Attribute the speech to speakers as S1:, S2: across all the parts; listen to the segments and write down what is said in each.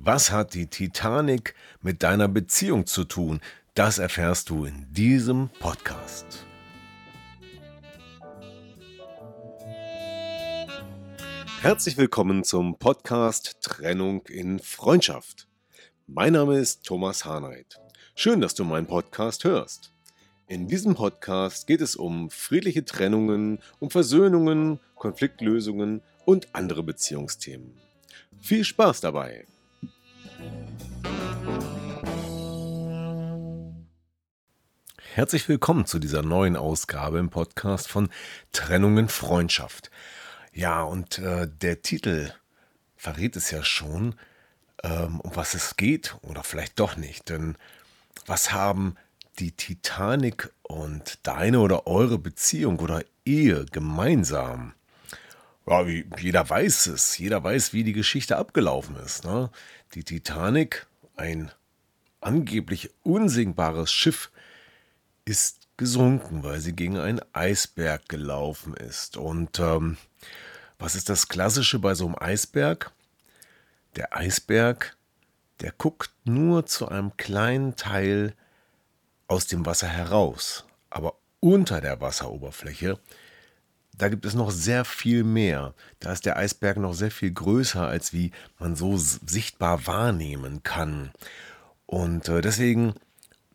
S1: Was hat die Titanic mit deiner Beziehung zu tun? Das erfährst du in diesem Podcast. Herzlich willkommen zum Podcast Trennung in Freundschaft. Mein Name ist Thomas Harnight. Schön, dass du meinen Podcast hörst. In diesem Podcast geht es um friedliche Trennungen, um Versöhnungen, Konfliktlösungen und andere Beziehungsthemen. Viel Spaß dabei! Herzlich willkommen zu dieser neuen Ausgabe im Podcast von Trennungen Freundschaft. Ja, und äh, der Titel verrät es ja schon, ähm, um was es geht, oder vielleicht doch nicht. Denn was haben die Titanic und deine oder eure Beziehung oder Ehe gemeinsam? Ja, jeder weiß es, jeder weiß, wie die Geschichte abgelaufen ist. Ne? Die Titanic, ein angeblich unsinkbares Schiff, ist gesunken, weil sie gegen einen Eisberg gelaufen ist. Und ähm, was ist das Klassische bei so einem Eisberg? Der Eisberg, der guckt nur zu einem kleinen Teil aus dem Wasser heraus. Aber unter der Wasseroberfläche, da gibt es noch sehr viel mehr. Da ist der Eisberg noch sehr viel größer, als wie man so sichtbar wahrnehmen kann. Und äh, deswegen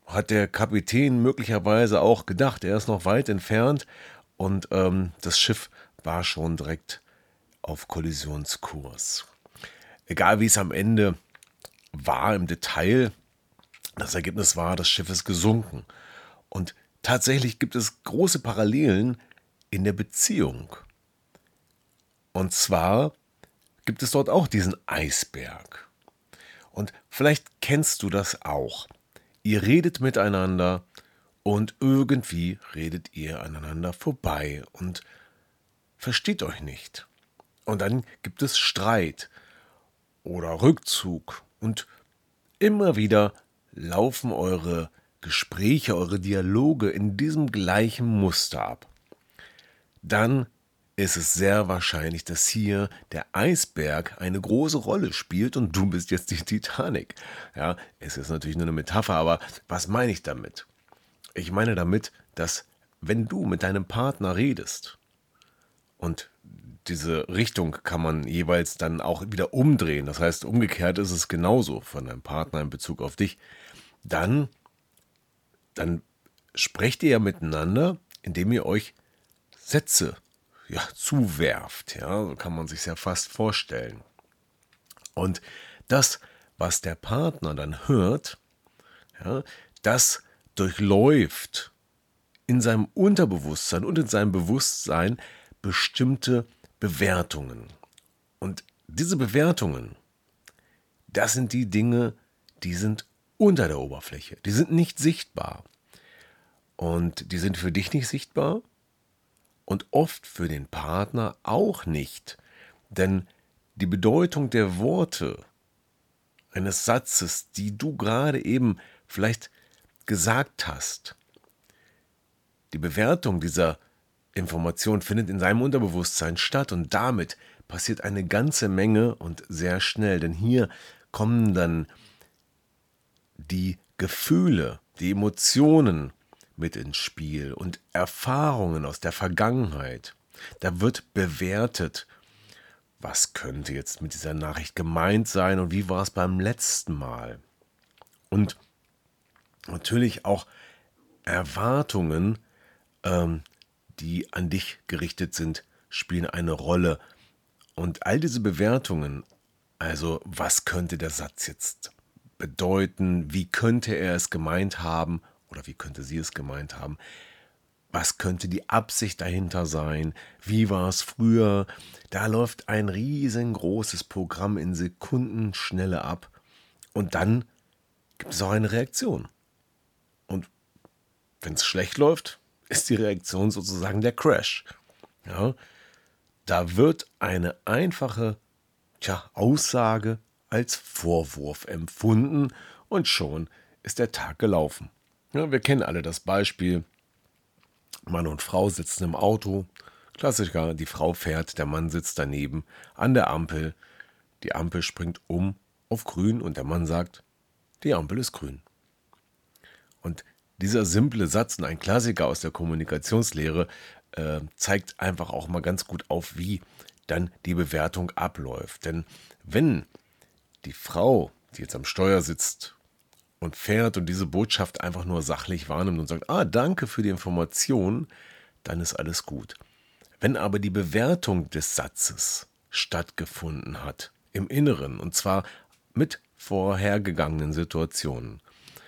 S1: hat der Kapitän möglicherweise auch gedacht, er ist noch weit entfernt und ähm, das Schiff war schon direkt auf Kollisionskurs. Egal wie es am Ende war im Detail, das Ergebnis war, das Schiff ist gesunken. Und tatsächlich gibt es große Parallelen in der Beziehung. Und zwar gibt es dort auch diesen Eisberg. Und vielleicht kennst du das auch. Ihr redet miteinander und irgendwie redet ihr aneinander vorbei und versteht euch nicht. Und dann gibt es Streit oder Rückzug und immer wieder laufen eure Gespräche, eure Dialoge in diesem gleichen Muster ab. Dann ist es sehr wahrscheinlich, dass hier der Eisberg eine große Rolle spielt und du bist jetzt die Titanic. Ja, es ist natürlich nur eine Metapher, aber was meine ich damit? Ich meine damit, dass wenn du mit deinem Partner redest und diese Richtung kann man jeweils dann auch wieder umdrehen. Das heißt, umgekehrt ist es genauso von deinem Partner in Bezug auf dich. Dann, dann sprecht ihr ja miteinander, indem ihr euch Sätze ja, zuwerft. Ja, so kann man sich ja fast vorstellen. Und das, was der Partner dann hört, ja, das durchläuft in seinem Unterbewusstsein und in seinem Bewusstsein bestimmte Bewertungen. Und diese Bewertungen, das sind die Dinge, die sind unter der Oberfläche. Die sind nicht sichtbar. Und die sind für dich nicht sichtbar und oft für den Partner auch nicht, denn die Bedeutung der Worte eines Satzes, die du gerade eben vielleicht gesagt hast, die Bewertung dieser Information findet in seinem Unterbewusstsein statt und damit passiert eine ganze Menge und sehr schnell, denn hier kommen dann die Gefühle, die Emotionen, mit ins Spiel und Erfahrungen aus der Vergangenheit. Da wird bewertet, was könnte jetzt mit dieser Nachricht gemeint sein und wie war es beim letzten Mal. Und natürlich auch Erwartungen, ähm, die an dich gerichtet sind, spielen eine Rolle. Und all diese Bewertungen, also was könnte der Satz jetzt bedeuten, wie könnte er es gemeint haben oder wie könnte sie es gemeint haben, was könnte die Absicht dahinter sein? Wie war es früher? Da läuft ein riesengroßes Programm in Sekundenschnelle ab. Und dann gibt es auch eine Reaktion. Und wenn es schlecht läuft, ist die Reaktion sozusagen der Crash. Ja, da wird eine einfache tja, Aussage als Vorwurf empfunden und schon ist der Tag gelaufen. Ja, wir kennen alle das Beispiel, Mann und Frau sitzen im Auto. Klassiker, die Frau fährt, der Mann sitzt daneben an der Ampel. Die Ampel springt um auf grün und der Mann sagt, die Ampel ist grün. Und dieser simple Satz und ein Klassiker aus der Kommunikationslehre äh, zeigt einfach auch mal ganz gut auf, wie dann die Bewertung abläuft. Denn wenn die Frau, die jetzt am Steuer sitzt und fährt und diese Botschaft einfach nur sachlich wahrnimmt und sagt, ah, danke für die Information, dann ist alles gut. Wenn aber die Bewertung des Satzes stattgefunden hat, im Inneren, und zwar mit vorhergegangenen Situationen,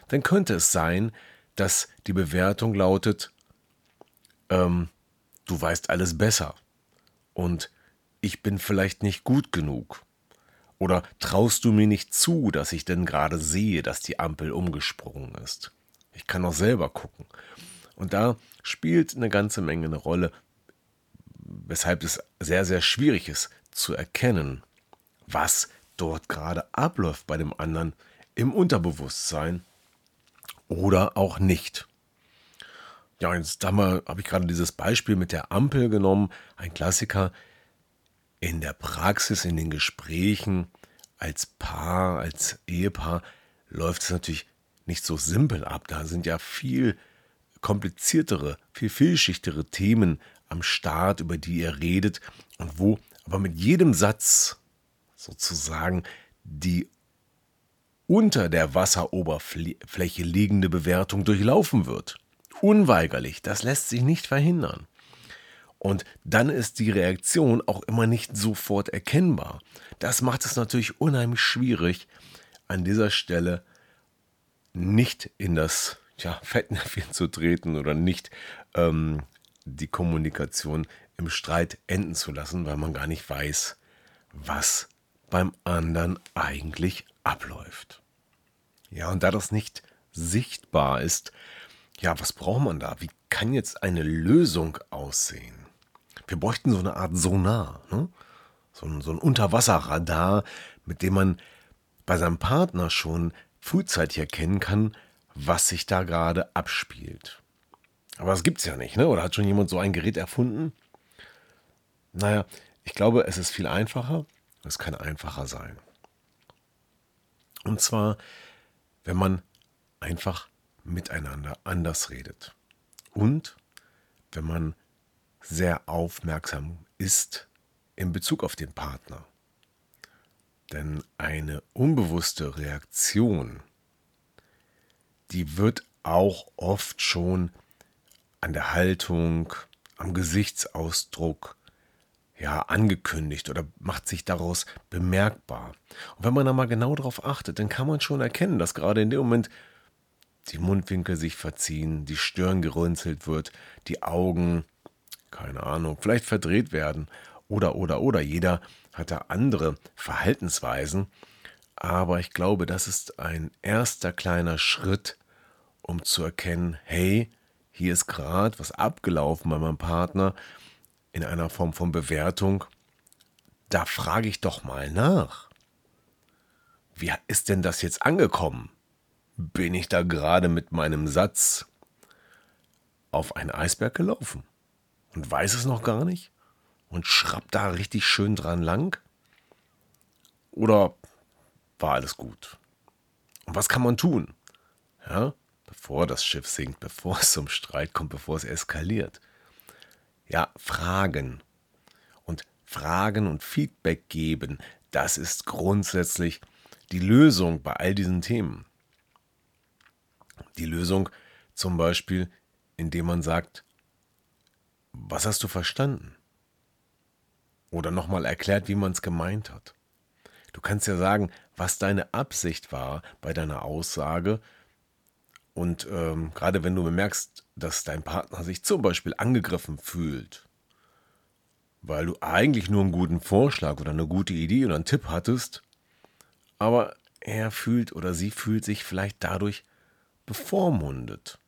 S1: dann könnte es sein, dass die Bewertung lautet, ähm, du weißt alles besser und ich bin vielleicht nicht gut genug oder traust du mir nicht zu, dass ich denn gerade sehe, dass die Ampel umgesprungen ist? Ich kann auch selber gucken. Und da spielt eine ganze Menge eine Rolle, weshalb es sehr, sehr schwierig ist zu erkennen, was dort gerade abläuft bei dem anderen im Unterbewusstsein oder auch nicht. Ja, jetzt habe ich gerade dieses Beispiel mit der Ampel genommen, ein Klassiker in der Praxis, in den Gesprächen als Paar, als Ehepaar läuft es natürlich nicht so simpel ab. Da sind ja viel kompliziertere, viel vielschichtigere Themen am Start, über die ihr redet und wo aber mit jedem Satz sozusagen die unter der Wasseroberfläche liegende Bewertung durchlaufen wird. Unweigerlich, das lässt sich nicht verhindern. Und dann ist die Reaktion auch immer nicht sofort erkennbar. Das macht es natürlich unheimlich schwierig, an dieser Stelle nicht in das ja, Fettnäpfchen zu treten oder nicht ähm, die Kommunikation im Streit enden zu lassen, weil man gar nicht weiß, was beim anderen eigentlich abläuft. Ja, und da das nicht sichtbar ist, ja, was braucht man da? Wie kann jetzt eine Lösung aussehen? Wir bräuchten so eine Art Sonar, ne? so, ein, so ein Unterwasserradar, mit dem man bei seinem Partner schon frühzeitig erkennen kann, was sich da gerade abspielt. Aber das gibt es ja nicht, ne? Oder hat schon jemand so ein Gerät erfunden? Naja, ich glaube, es ist viel einfacher. Es kann einfacher sein. Und zwar, wenn man einfach miteinander anders redet. Und wenn man sehr aufmerksam ist in Bezug auf den Partner. Denn eine unbewusste Reaktion, die wird auch oft schon an der Haltung, am Gesichtsausdruck, ja, angekündigt oder macht sich daraus bemerkbar. Und wenn man da mal genau darauf achtet, dann kann man schon erkennen, dass gerade in dem Moment die Mundwinkel sich verziehen, die Stirn gerunzelt wird, die Augen keine Ahnung, vielleicht verdreht werden oder, oder, oder. Jeder hat da andere Verhaltensweisen. Aber ich glaube, das ist ein erster kleiner Schritt, um zu erkennen, hey, hier ist gerade was abgelaufen bei meinem Partner in einer Form von Bewertung. Da frage ich doch mal nach. Wie ist denn das jetzt angekommen? Bin ich da gerade mit meinem Satz auf einen Eisberg gelaufen? Und weiß es noch gar nicht und schraubt da richtig schön dran lang? Oder war alles gut? Und was kann man tun? Ja, bevor das Schiff sinkt, bevor es zum Streit kommt, bevor es eskaliert. Ja, fragen. Und Fragen und Feedback geben, das ist grundsätzlich die Lösung bei all diesen Themen. Die Lösung zum Beispiel, indem man sagt, was hast du verstanden? Oder nochmal erklärt, wie man es gemeint hat. Du kannst ja sagen, was deine Absicht war bei deiner Aussage. Und ähm, gerade wenn du bemerkst, dass dein Partner sich zum Beispiel angegriffen fühlt, weil du eigentlich nur einen guten Vorschlag oder eine gute Idee oder einen Tipp hattest, aber er fühlt oder sie fühlt sich vielleicht dadurch bevormundet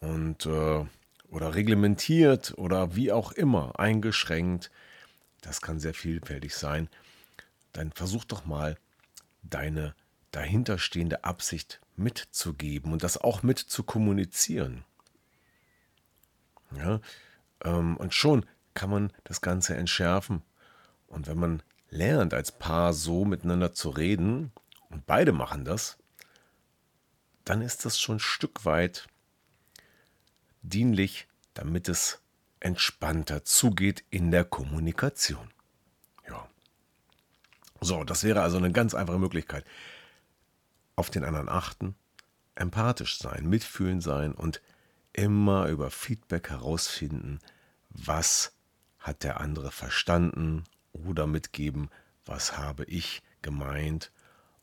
S1: und äh, oder reglementiert oder wie auch immer eingeschränkt. Das kann sehr vielfältig sein. Dann versuch doch mal deine dahinterstehende Absicht mitzugeben und das auch mit zu kommunizieren. Ja, ähm, und schon kann man das Ganze entschärfen. Und wenn man lernt, als Paar so miteinander zu reden, und beide machen das, dann ist das schon ein Stück weit dienlich, damit es entspannter zugeht in der Kommunikation. Ja. So, das wäre also eine ganz einfache Möglichkeit. Auf den anderen achten, empathisch sein, mitfühlen sein und immer über Feedback herausfinden, was hat der andere verstanden oder mitgeben, was habe ich gemeint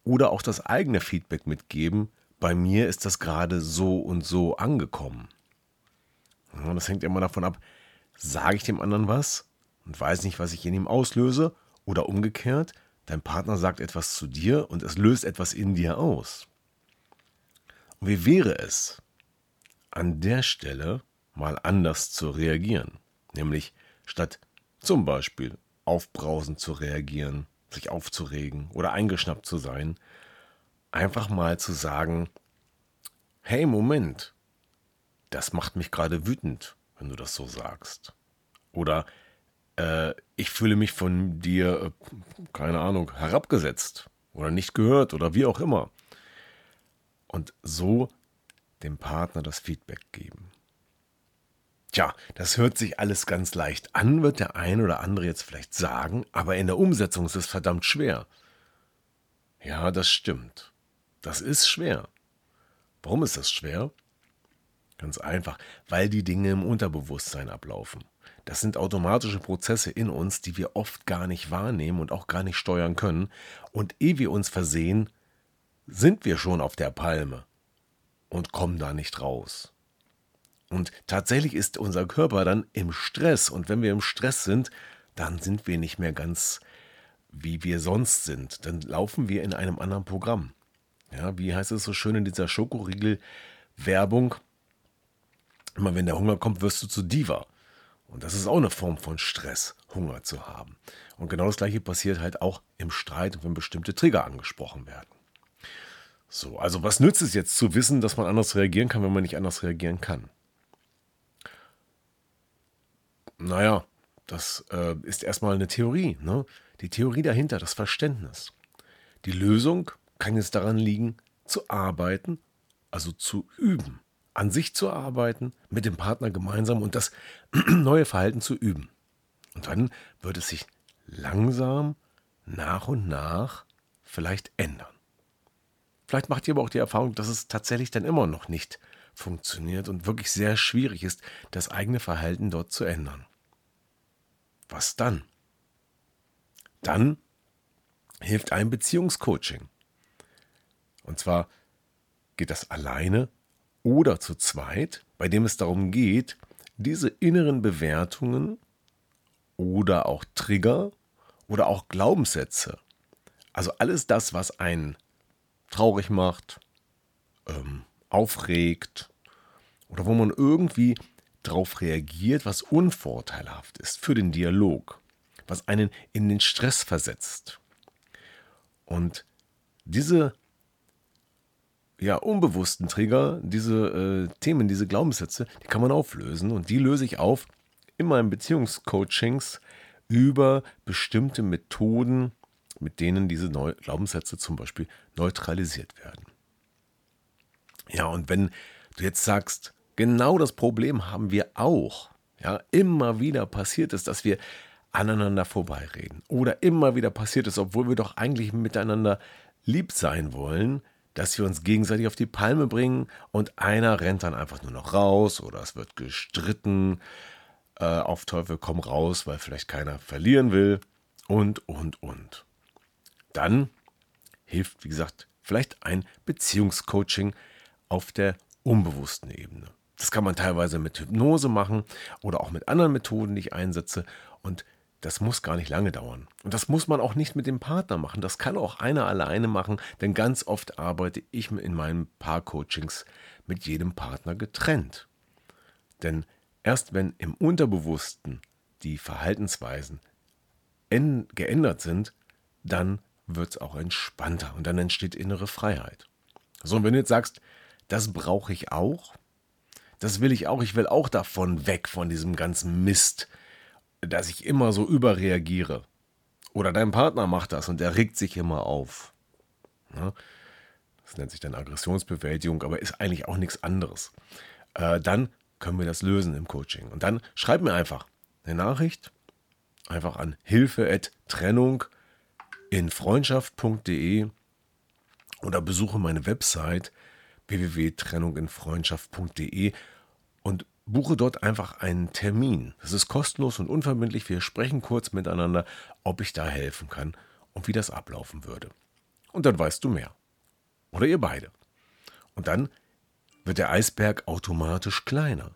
S1: oder auch das eigene Feedback mitgeben, bei mir ist das gerade so und so angekommen. Das hängt immer davon ab, sage ich dem anderen was und weiß nicht, was ich in ihm auslöse oder umgekehrt, dein Partner sagt etwas zu dir und es löst etwas in dir aus. Und wie wäre es, an der Stelle mal anders zu reagieren? Nämlich statt zum Beispiel aufbrausend zu reagieren, sich aufzuregen oder eingeschnappt zu sein, einfach mal zu sagen, hey Moment, das macht mich gerade wütend, wenn du das so sagst. Oder äh, ich fühle mich von dir, äh, keine Ahnung, herabgesetzt oder nicht gehört oder wie auch immer. Und so dem Partner das Feedback geben. Tja, das hört sich alles ganz leicht an, wird der ein oder andere jetzt vielleicht sagen, aber in der Umsetzung ist es verdammt schwer. Ja, das stimmt. Das ist schwer. Warum ist das schwer? Ganz einfach, weil die Dinge im Unterbewusstsein ablaufen. Das sind automatische Prozesse in uns, die wir oft gar nicht wahrnehmen und auch gar nicht steuern können. Und ehe wir uns versehen, sind wir schon auf der Palme und kommen da nicht raus. Und tatsächlich ist unser Körper dann im Stress. Und wenn wir im Stress sind, dann sind wir nicht mehr ganz wie wir sonst sind. Dann laufen wir in einem anderen Programm. Ja, wie heißt es so schön in dieser Schokoriegel-Werbung? Immer wenn der Hunger kommt, wirst du zu Diva. Und das ist auch eine Form von Stress, Hunger zu haben. Und genau das gleiche passiert halt auch im Streit, wenn bestimmte Trigger angesprochen werden. So, also was nützt es jetzt zu wissen, dass man anders reagieren kann, wenn man nicht anders reagieren kann? Naja, das äh, ist erstmal eine Theorie. Ne? Die Theorie dahinter, das Verständnis. Die Lösung kann jetzt daran liegen, zu arbeiten, also zu üben an sich zu arbeiten, mit dem Partner gemeinsam und das neue Verhalten zu üben. Und dann wird es sich langsam, nach und nach vielleicht ändern. Vielleicht macht ihr aber auch die Erfahrung, dass es tatsächlich dann immer noch nicht funktioniert und wirklich sehr schwierig ist, das eigene Verhalten dort zu ändern. Was dann? Dann hilft ein Beziehungscoaching. Und zwar geht das alleine oder zu zweit, bei dem es darum geht, diese inneren Bewertungen oder auch Trigger oder auch Glaubenssätze, also alles das, was einen traurig macht, ähm, aufregt oder wo man irgendwie darauf reagiert, was unvorteilhaft ist für den Dialog, was einen in den Stress versetzt. Und diese ja, unbewussten Trigger, diese äh, Themen, diese Glaubenssätze, die kann man auflösen. Und die löse ich auf in meinen Beziehungscoachings über bestimmte Methoden, mit denen diese Neu Glaubenssätze zum Beispiel neutralisiert werden. Ja, und wenn du jetzt sagst, genau das Problem haben wir auch, ja, immer wieder passiert es, dass wir aneinander vorbeireden. Oder immer wieder passiert es, obwohl wir doch eigentlich miteinander lieb sein wollen, dass wir uns gegenseitig auf die Palme bringen und einer rennt dann einfach nur noch raus oder es wird gestritten, äh, auf Teufel komm raus, weil vielleicht keiner verlieren will und, und, und. Dann hilft, wie gesagt, vielleicht ein Beziehungscoaching auf der unbewussten Ebene. Das kann man teilweise mit Hypnose machen oder auch mit anderen Methoden, die ich einsetze. Und das muss gar nicht lange dauern. Und das muss man auch nicht mit dem Partner machen. Das kann auch einer alleine machen, denn ganz oft arbeite ich in meinen Paar-Coachings mit jedem Partner getrennt. Denn erst wenn im Unterbewussten die Verhaltensweisen geändert sind, dann wird es auch entspannter und dann entsteht innere Freiheit. So, und wenn du jetzt sagst, das brauche ich auch, das will ich auch, ich will auch davon weg, von diesem ganzen Mist, dass ich immer so überreagiere. Oder dein Partner macht das und der regt sich immer auf. Ja, das nennt sich dann Aggressionsbewältigung, aber ist eigentlich auch nichts anderes. Äh, dann können wir das lösen im Coaching. Und dann schreib mir einfach eine Nachricht, einfach an hilfe@trennung in freundschaft.de oder besuche meine Website www.trennunginfreundschaft.de und buche dort einfach einen Termin. Das ist kostenlos und unverbindlich. Wir sprechen kurz miteinander, ob ich da helfen kann und wie das ablaufen würde. Und dann weißt du mehr. Oder ihr beide. Und dann wird der Eisberg automatisch kleiner.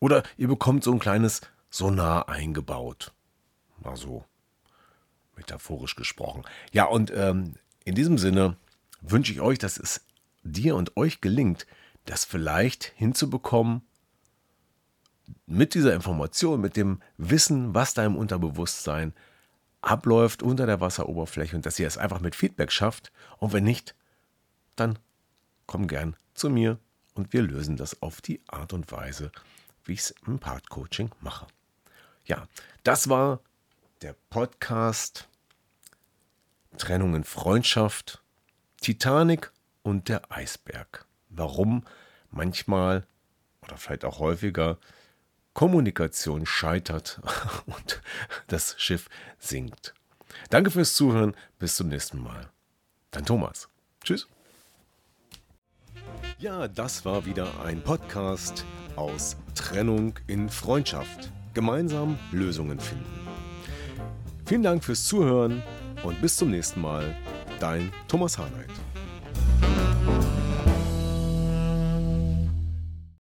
S1: Oder ihr bekommt so ein kleines Sonar eingebaut. Mal so metaphorisch gesprochen. Ja, und ähm, in diesem Sinne wünsche ich euch, dass es dir und euch gelingt, das vielleicht hinzubekommen, mit dieser Information, mit dem Wissen, was da im Unterbewusstsein abläuft unter der Wasseroberfläche und dass ihr es einfach mit Feedback schafft. Und wenn nicht, dann komm gern zu mir und wir lösen das auf die Art und Weise, wie ich es im Part-Coaching mache. Ja, das war der Podcast Trennung in Freundschaft, Titanic und der Eisberg. Warum manchmal oder vielleicht auch häufiger Kommunikation scheitert und das Schiff sinkt. Danke fürs Zuhören. Bis zum nächsten Mal. Dein Thomas. Tschüss. Ja, das war wieder ein Podcast aus Trennung in Freundschaft. Gemeinsam Lösungen finden. Vielen Dank fürs Zuhören und bis zum nächsten Mal. Dein Thomas Harnight.